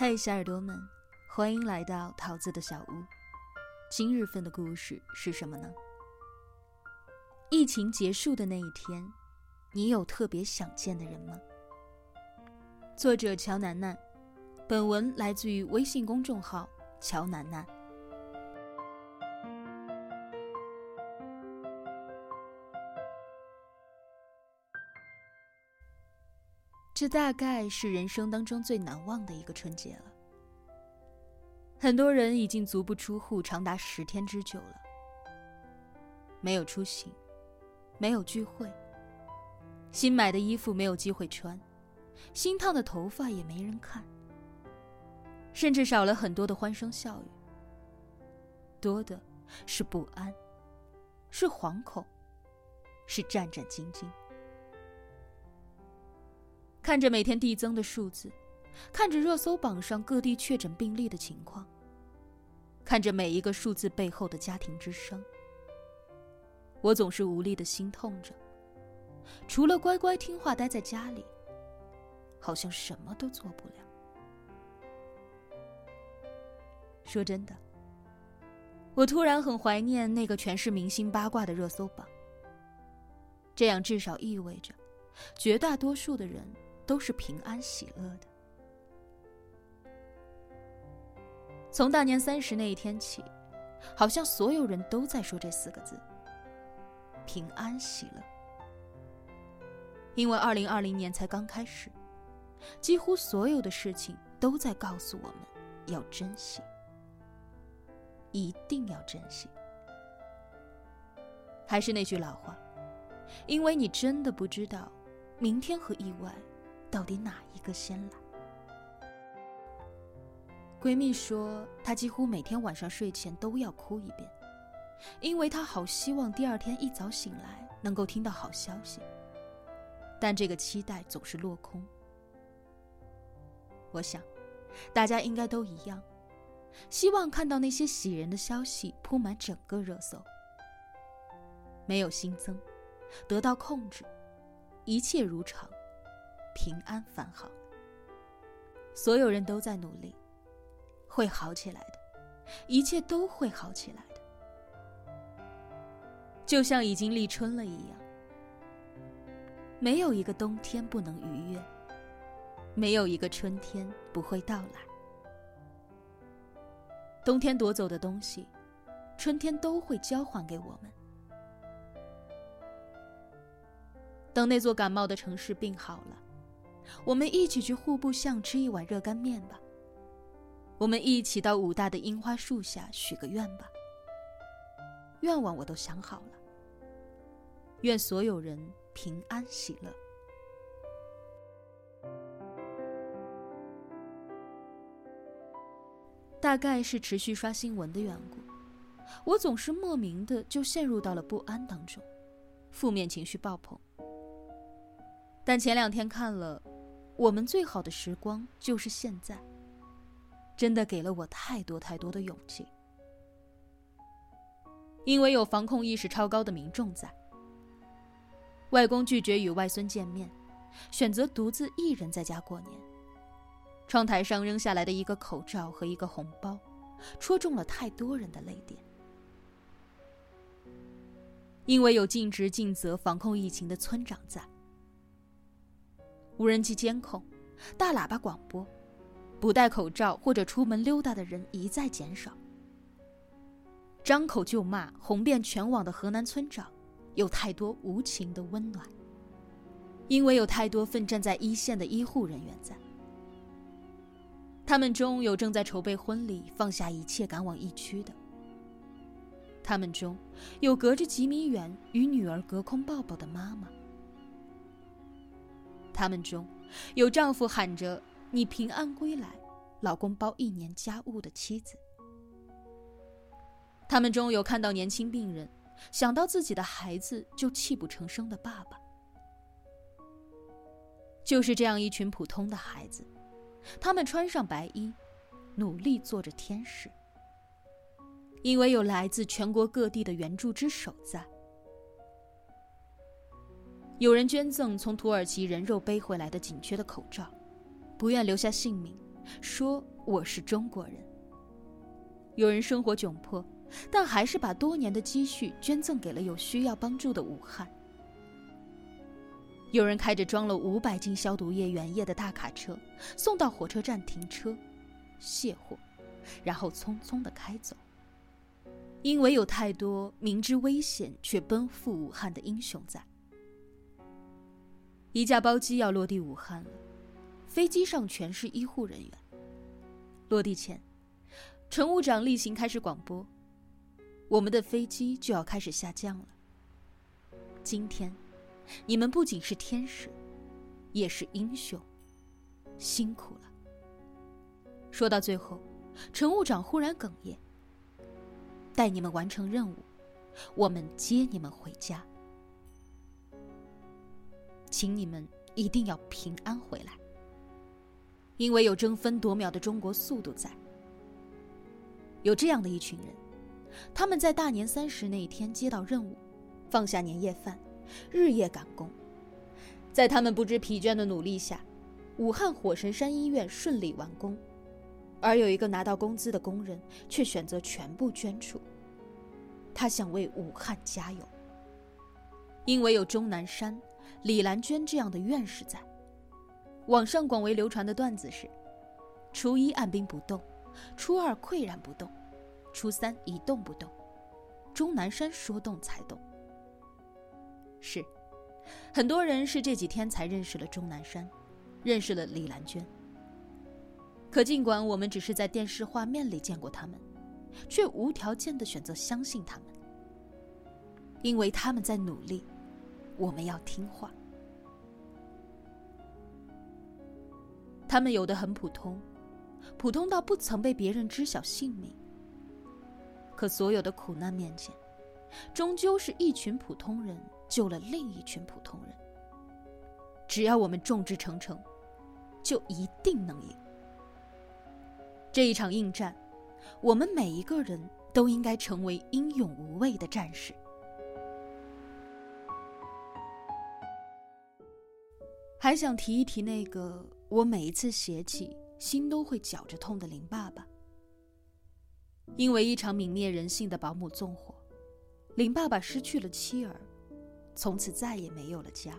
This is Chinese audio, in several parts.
嗨，小耳朵们，欢迎来到桃子的小屋。今日份的故事是什么呢？疫情结束的那一天，你有特别想见的人吗？作者乔楠楠，本文来自于微信公众号乔楠楠。这大概是人生当中最难忘的一个春节了。很多人已经足不出户长达十天之久了，没有出行，没有聚会，新买的衣服没有机会穿，新烫的头发也没人看，甚至少了很多的欢声笑语，多的是不安，是惶恐，是战战兢兢。看着每天递增的数字，看着热搜榜上各地确诊病例的情况，看着每一个数字背后的家庭之声，我总是无力的心痛着。除了乖乖听话待在家里，好像什么都做不了。说真的，我突然很怀念那个全是明星八卦的热搜榜。这样至少意味着，绝大多数的人。都是平安喜乐的。从大年三十那一天起，好像所有人都在说这四个字：平安喜乐。因为二零二零年才刚开始，几乎所有的事情都在告诉我们要珍惜，一定要珍惜。还是那句老话，因为你真的不知道明天和意外。到底哪一个先来？闺蜜说，她几乎每天晚上睡前都要哭一遍，因为她好希望第二天一早醒来能够听到好消息，但这个期待总是落空。我想，大家应该都一样，希望看到那些喜人的消息铺满整个热搜，没有新增，得到控制，一切如常。平安返好，所有人都在努力，会好起来的，一切都会好起来的，就像已经立春了一样。没有一个冬天不能逾越，没有一个春天不会到来。冬天夺走的东西，春天都会交还给我们。等那座感冒的城市病好了。我们一起去户部巷吃一碗热干面吧。我们一起到武大的樱花树下许个愿吧。愿望我都想好了。愿所有人平安喜乐。大概是持续刷新闻的缘故，我总是莫名的就陷入到了不安当中，负面情绪爆棚。但前两天看了。我们最好的时光就是现在。真的给了我太多太多的勇气，因为有防控意识超高的民众在。外公拒绝与外孙见面，选择独自一人在家过年。窗台上扔下来的一个口罩和一个红包，戳中了太多人的泪点。因为有尽职尽责防控疫情的村长在。无人机监控，大喇叭广播，不戴口罩或者出门溜达的人一再减少。张口就骂，红遍全网的河南村长，有太多无情的温暖。因为有太多奋战在一线的医护人员在，他们中有正在筹备婚礼、放下一切赶往疫区的，他们中有隔着几米远与女儿隔空抱抱的妈妈。他们中有丈夫喊着“你平安归来”，老公包一年家务的妻子；他们中有看到年轻病人，想到自己的孩子就泣不成声的爸爸。就是这样一群普通的孩子，他们穿上白衣，努力做着天使，因为有来自全国各地的援助之手在。有人捐赠从土耳其人肉背回来的紧缺的口罩，不愿留下姓名，说我是中国人。有人生活窘迫，但还是把多年的积蓄捐赠给了有需要帮助的武汉。有人开着装了五百斤消毒液原液的大卡车，送到火车站停车，卸货，然后匆匆的开走。因为有太多明知危险却奔赴武汉的英雄在。一架包机要落地武汉了，飞机上全是医护人员。落地前，乘务长例行开始广播：“我们的飞机就要开始下降了。今天，你们不仅是天使，也是英雄，辛苦了。”说到最后，乘务长忽然哽咽。带你们完成任务，我们接你们回家，请你们一定要平安回来，因为有争分夺秒的中国速度在。有这样的一群人，他们在大年三十那一天接到任务，放下年夜饭，日夜赶工，在他们不知疲倦的努力下，武汉火神山医院顺利完工。而有一个拿到工资的工人，却选择全部捐出。他想为武汉加油，因为有钟南山、李兰娟这样的院士在。网上广为流传的段子是：初一按兵不动，初二岿然不动，初三一动不动，钟南山说动才动。是，很多人是这几天才认识了钟南山，认识了李兰娟。可尽管我们只是在电视画面里见过他们，却无条件的选择相信他们，因为他们在努力，我们要听话。他们有的很普通，普通到不曾被别人知晓姓名。可所有的苦难面前，终究是一群普通人救了另一群普通人。只要我们众志成城，就一定能赢。这一场硬战，我们每一个人都应该成为英勇无畏的战士。还想提一提那个我每一次写起心都会绞着痛的林爸爸。因为一场泯灭人性的保姆纵火，林爸爸失去了妻儿，从此再也没有了家。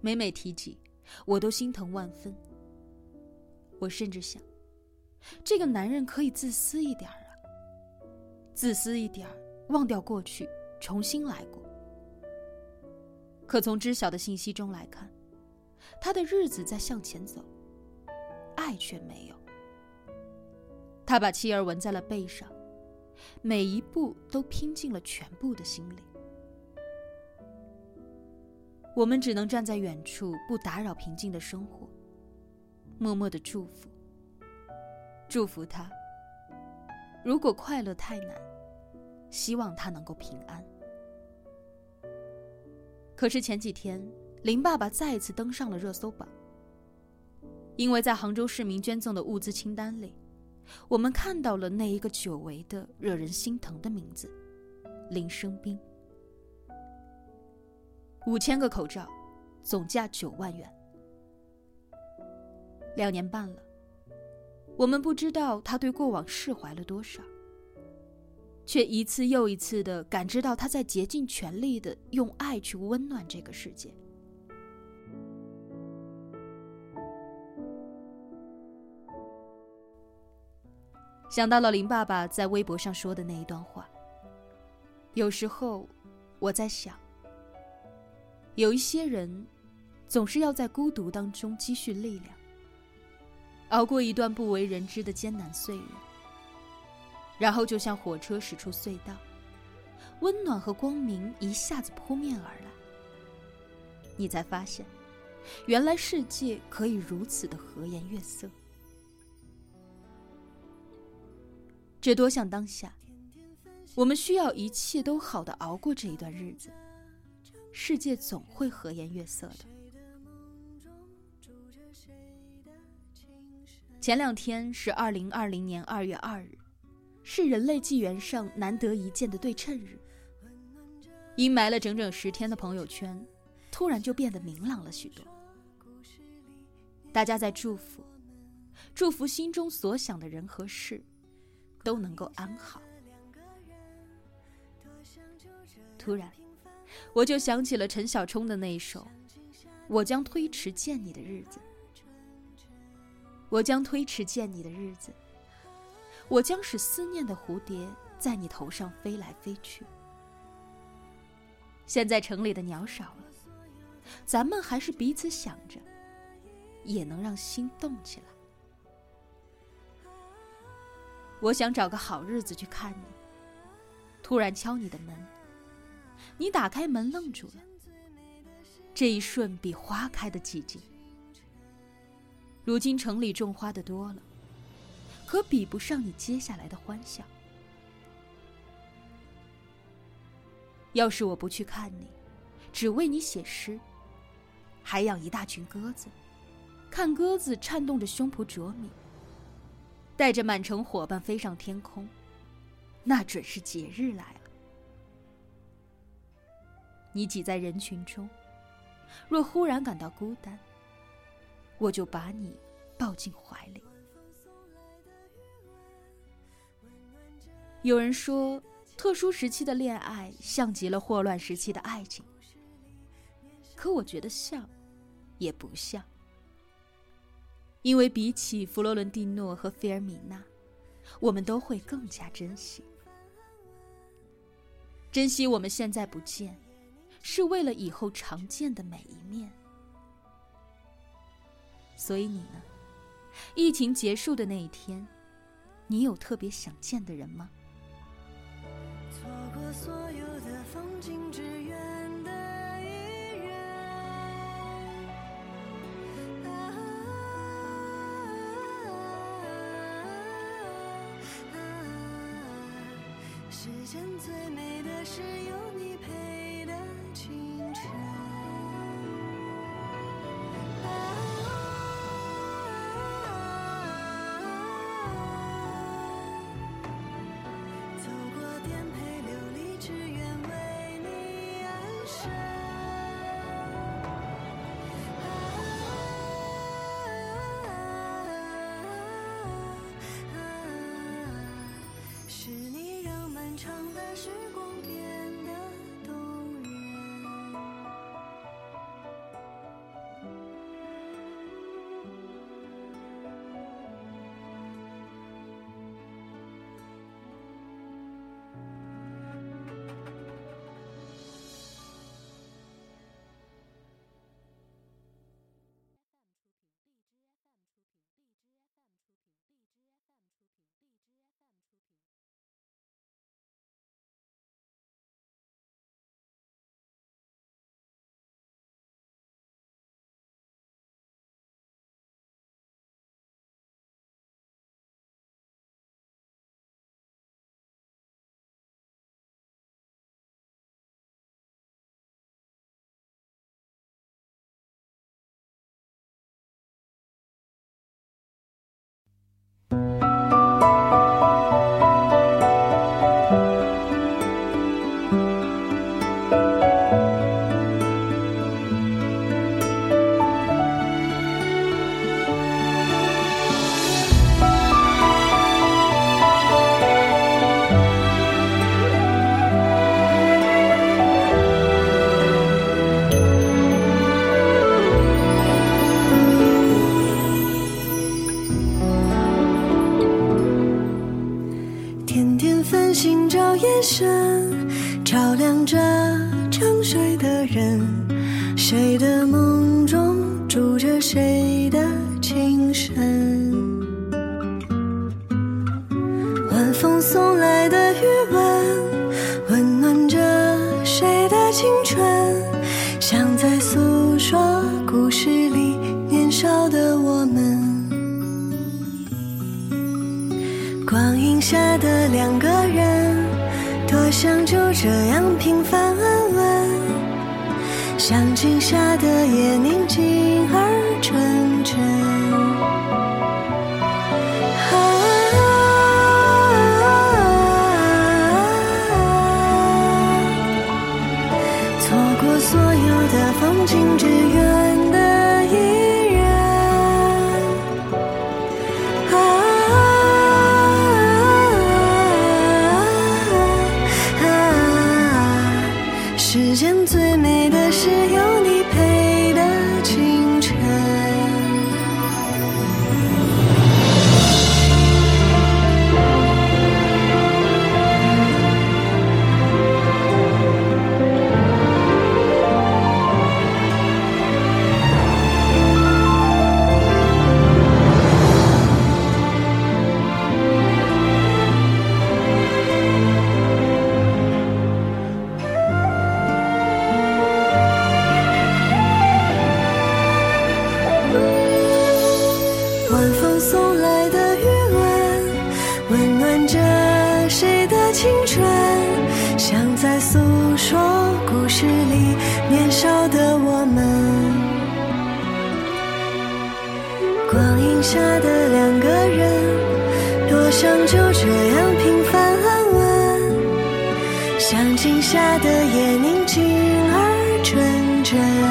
每每提起，我都心疼万分。我甚至想，这个男人可以自私一点儿啊，自私一点儿，忘掉过去，重新来过。可从知晓的信息中来看，他的日子在向前走，爱却没有。他把妻儿纹在了背上，每一步都拼尽了全部的心力。我们只能站在远处，不打扰平静的生活。默默的祝福，祝福他。如果快乐太难，希望他能够平安。可是前几天，林爸爸再一次登上了热搜榜，因为在杭州市民捐赠的物资清单里，我们看到了那一个久违的、惹人心疼的名字——林生斌。五千个口罩，总价九万元。两年半了，我们不知道他对过往释怀了多少，却一次又一次的感知到他在竭尽全力的用爱去温暖这个世界。想到了林爸爸在微博上说的那一段话，有时候我在想，有一些人总是要在孤独当中积蓄力量。熬过一段不为人知的艰难岁月，然后就像火车驶出隧道，温暖和光明一下子扑面而来。你才发现，原来世界可以如此的和颜悦色。这多像当下，我们需要一切都好的熬过这一段日子，世界总会和颜悦色的。前两天是二零二零年二月二日，是人类纪元上难得一见的对称日。阴霾了整整十天的朋友圈，突然就变得明朗了许多。大家在祝福，祝福心中所想的人和事都能够安好。突然，我就想起了陈小春的那一首《我将推迟见你的日子》，我将推迟见你的日子，我将使思念的蝴蝶在你头上飞来飞去。现在城里的鸟少了，咱们还是彼此想着。也能让心动起来。我想找个好日子去看你。突然敲你的门，你打开门愣住了。这一瞬比花开的寂静。如今城里种花的多了，可比不上你接下来的欢笑。要是我不去看你，只为你写诗，还养一大群鸽子。看鸽子颤动着胸脯啄米，带着满城伙伴飞上天空，那准是节日来了。你挤在人群中，若忽然感到孤单，我就把你抱进怀里。有人说，特殊时期的恋爱像极了霍乱时期的爱情，可我觉得像，也不像。因为比起弗洛伦蒂诺和菲尔米娜，我们都会更加珍惜，珍惜我们现在不见，是为了以后常见的每一面。所以你呢？疫情结束的那一天，你有特别想见的人吗？所有的风景，只愿得一人。啊。世间最美的是有你陪的清晨是。深晚风送来的余温，温暖着谁的青春，像在诉说故事里年少的我们。光阴下的两个人，多想就这样平凡安稳，像静下的夜宁静而。里年少的我们。光影下的两个人，多想就这样平凡安稳，像镜下的夜宁静而纯真。